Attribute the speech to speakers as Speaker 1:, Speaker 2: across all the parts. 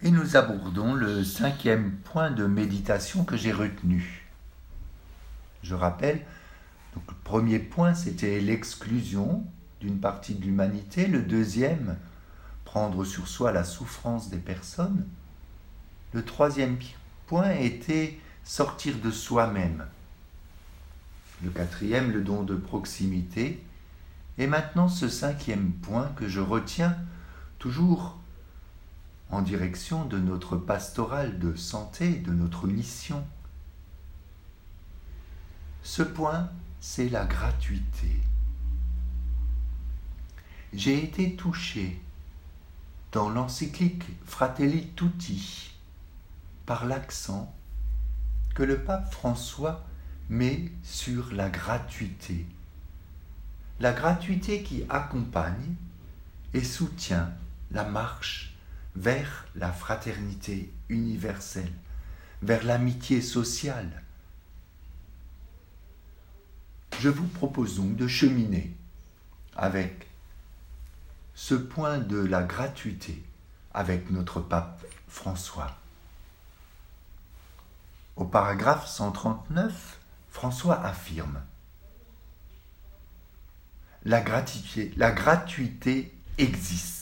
Speaker 1: Et nous abordons le cinquième point de méditation que j'ai retenu. Je rappelle, le premier point, c'était l'exclusion d'une partie de l'humanité. Le deuxième, prendre sur soi la souffrance des personnes. Le troisième point était sortir de soi-même. Le quatrième, le don de proximité. Et maintenant ce cinquième point que je retiens toujours en direction de notre pastoral de santé, de notre mission. Ce point, c'est la gratuité. J'ai été touché dans l'encyclique Fratelli Tutti par l'accent que le pape François met sur la gratuité. La gratuité qui accompagne et soutient la marche vers la fraternité universelle, vers l'amitié sociale. Je vous propose donc de cheminer avec ce point de la gratuité avec notre pape François. Au paragraphe 139, François affirme la gratuité, la gratuité existe.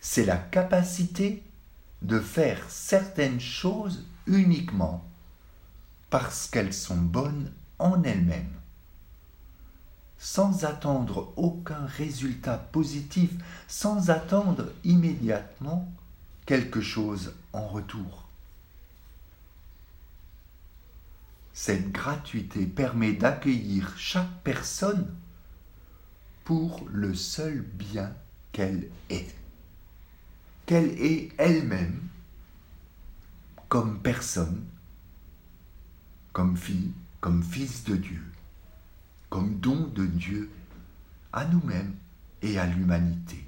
Speaker 1: C'est la capacité de faire certaines choses uniquement parce qu'elles sont bonnes en elles-mêmes, sans attendre aucun résultat positif, sans attendre immédiatement quelque chose en retour. Cette gratuité permet d'accueillir chaque personne pour le seul bien qu'elle est, qu'elle est elle-même comme personne, comme fille, comme fils de Dieu, comme don de Dieu à nous-mêmes et à l'humanité.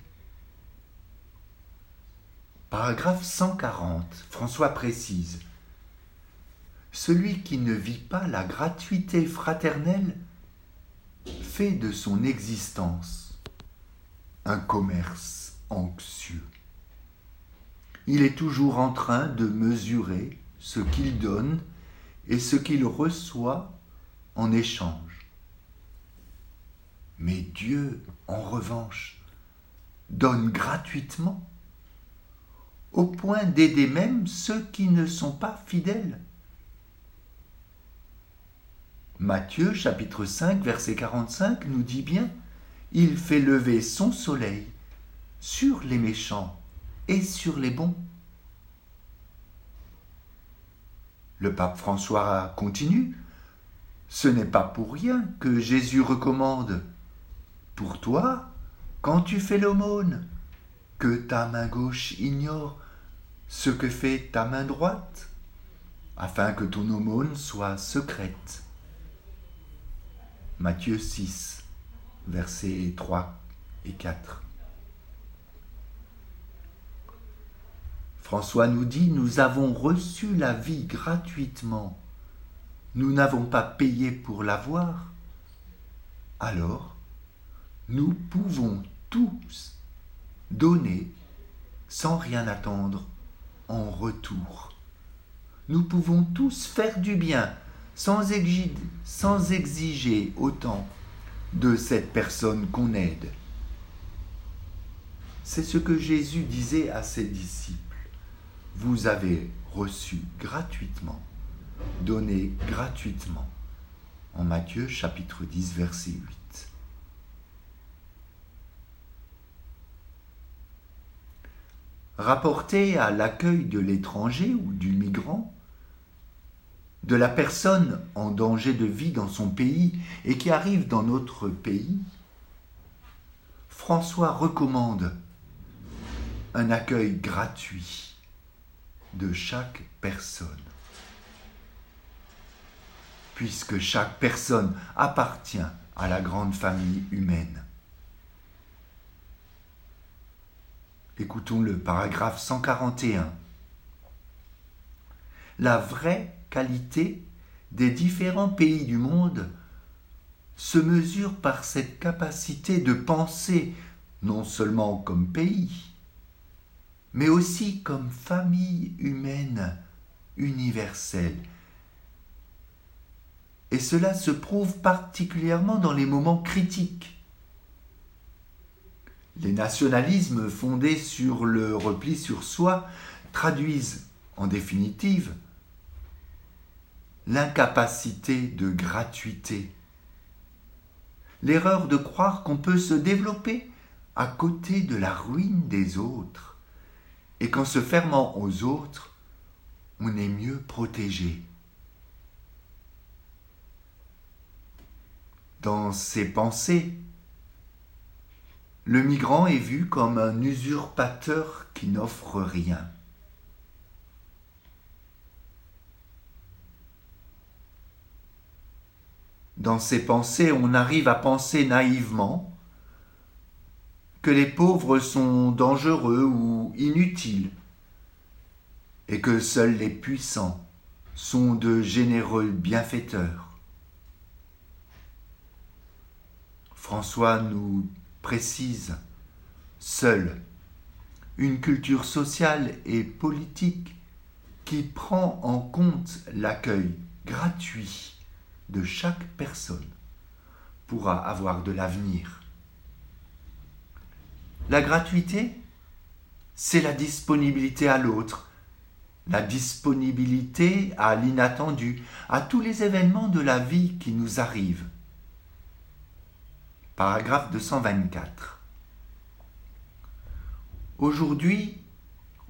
Speaker 1: Paragraphe 140, François précise Celui qui ne vit pas la gratuité fraternelle fait de son existence un commerce anxieux. Il est toujours en train de mesurer ce qu'il donne et ce qu'il reçoit en échange. Mais Dieu, en revanche, donne gratuitement au point d'aider même ceux qui ne sont pas fidèles. Matthieu chapitre 5 verset 45 nous dit bien, Il fait lever son soleil sur les méchants et sur les bons. Le pape François continue, Ce n'est pas pour rien que Jésus recommande, pour toi, quand tu fais l'aumône, que ta main gauche ignore ce que fait ta main droite, afin que ton aumône soit secrète. Matthieu 6, versets 3 et 4. François nous dit, nous avons reçu la vie gratuitement, nous n'avons pas payé pour l'avoir, alors nous pouvons tous donner sans rien attendre en retour. Nous pouvons tous faire du bien sans exiger, autant de cette personne qu'on aide. C'est ce que Jésus disait à ses disciples. Vous avez reçu gratuitement, donné gratuitement. En Matthieu chapitre 10 verset 8. rapporté à l'accueil de l'étranger ou du migrant, de la personne en danger de vie dans son pays et qui arrive dans notre pays, François recommande un accueil gratuit de chaque personne, puisque chaque personne appartient à la grande famille humaine. Écoutons le paragraphe 141. La vraie des différents pays du monde se mesure par cette capacité de penser non seulement comme pays, mais aussi comme famille humaine universelle. Et cela se prouve particulièrement dans les moments critiques. Les nationalismes fondés sur le repli sur soi traduisent, en définitive, l'incapacité de gratuité. L'erreur de croire qu'on peut se développer à côté de la ruine des autres, et qu'en se fermant aux autres, on est mieux protégé. Dans ses pensées, le migrant est vu comme un usurpateur qui n'offre rien. Dans ses pensées, on arrive à penser naïvement que les pauvres sont dangereux ou inutiles, et que seuls les puissants sont de généreux bienfaiteurs. François nous précise, seule une culture sociale et politique qui prend en compte l'accueil gratuit de chaque personne pourra avoir de l'avenir. La gratuité, c'est la disponibilité à l'autre, la disponibilité à l'inattendu, à tous les événements de la vie qui nous arrivent. Paragraphe 224. Aujourd'hui,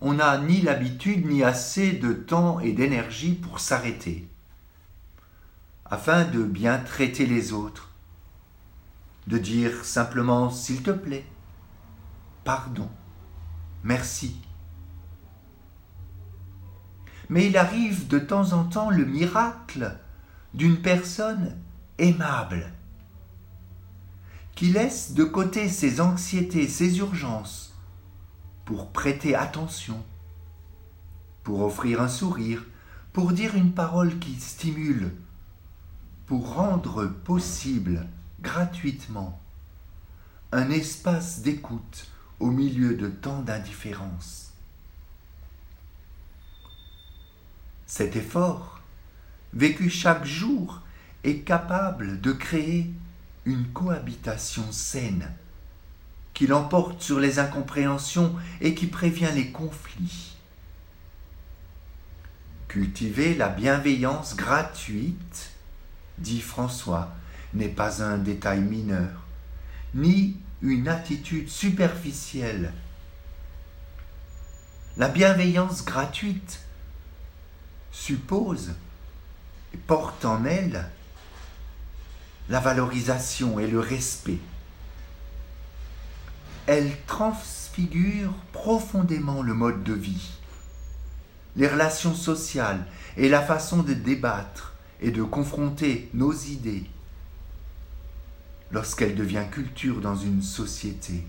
Speaker 1: on n'a ni l'habitude ni assez de temps et d'énergie pour s'arrêter, afin de bien traiter les autres, de dire simplement s'il te plaît, pardon, merci. Mais il arrive de temps en temps le miracle d'une personne aimable, qui laisse de côté ses anxiétés, ses urgences, pour prêter attention, pour offrir un sourire, pour dire une parole qui stimule, pour rendre possible gratuitement un espace d'écoute au milieu de tant d'indifférence. Cet effort, vécu chaque jour, est capable de créer une cohabitation saine, qui l'emporte sur les incompréhensions et qui prévient les conflits. Cultiver la bienveillance gratuite, dit François, n'est pas un détail mineur, ni une attitude superficielle. La bienveillance gratuite suppose et porte en elle la valorisation et le respect. Elle transfigure profondément le mode de vie, les relations sociales et la façon de débattre et de confronter nos idées lorsqu'elle devient culture dans une société.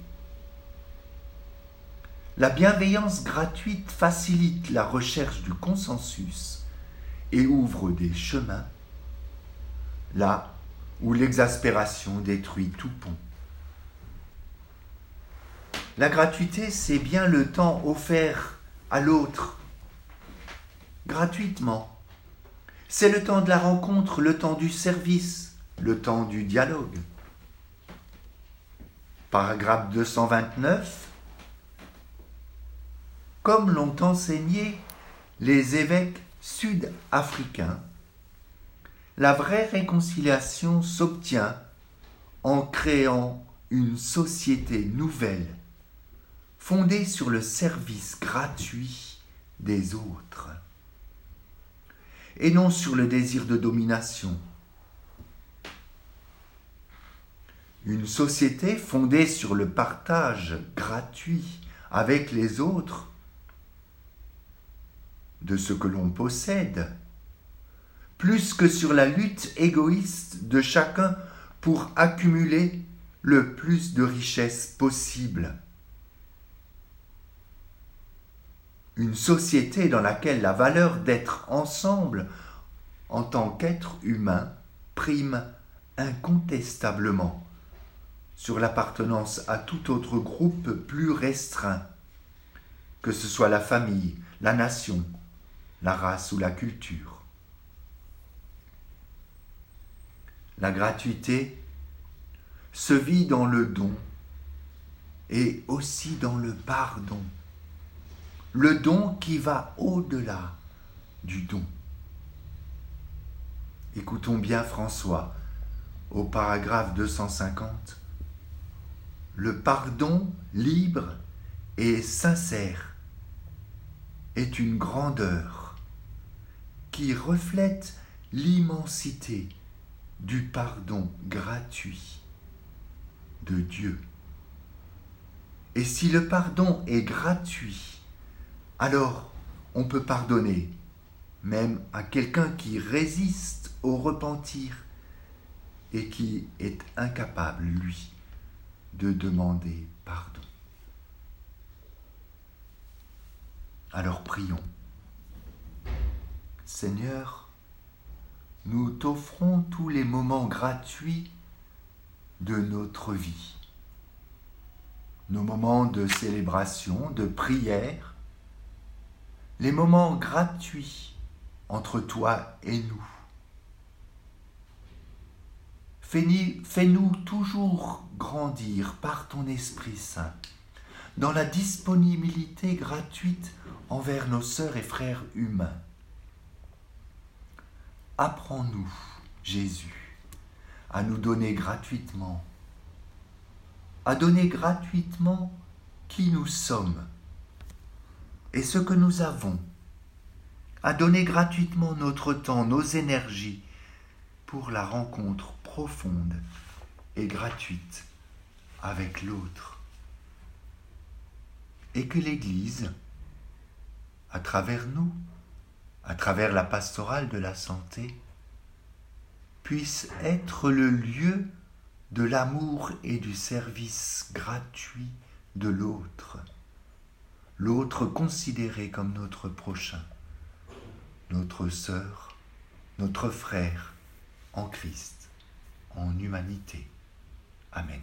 Speaker 1: La bienveillance gratuite facilite la recherche du consensus et ouvre des chemins là où l'exaspération détruit tout pont. La gratuité, c'est bien le temps offert à l'autre, gratuitement. C'est le temps de la rencontre, le temps du service, le temps du dialogue. Paragraphe 229. Comme l'ont enseigné les évêques sud-africains, la vraie réconciliation s'obtient en créant une société nouvelle, fondée sur le service gratuit des autres, et non sur le désir de domination, Une société fondée sur le partage gratuit avec les autres de ce que l'on possède, plus que sur la lutte égoïste de chacun pour accumuler le plus de richesses possible. Une société dans laquelle la valeur d'être ensemble en tant qu'être humain prime incontestablement sur l'appartenance à tout autre groupe plus restreint, que ce soit la famille, la nation, la race ou la culture. La gratuité se vit dans le don et aussi dans le pardon. Le don qui va au-delà du don. Écoutons bien François au paragraphe 250. Le pardon libre et sincère est une grandeur qui reflète l'immensité du pardon gratuit de Dieu. Et si le pardon est gratuit, alors on peut pardonner même à quelqu'un qui résiste au repentir et qui est incapable, lui, de demander pardon. Alors prions. Seigneur, nous t'offrons tous les moments gratuits de notre vie. Nos moments de célébration, de prière, les moments gratuits entre toi et nous. Fais-nous toujours grandir par ton Esprit Saint dans la disponibilité gratuite envers nos sœurs et frères humains. Apprends-nous, Jésus, à nous donner gratuitement, à donner gratuitement qui nous sommes et ce que nous avons, à donner gratuitement notre temps, nos énergies pour la rencontre profonde et gratuite avec l'autre. Et que l'Église, à travers nous, à travers la pastorale de la santé, puisse être le lieu de l'amour et du service gratuit de l'autre, l'autre considéré comme notre prochain, notre sœur, notre frère en Christ, en humanité. Amen.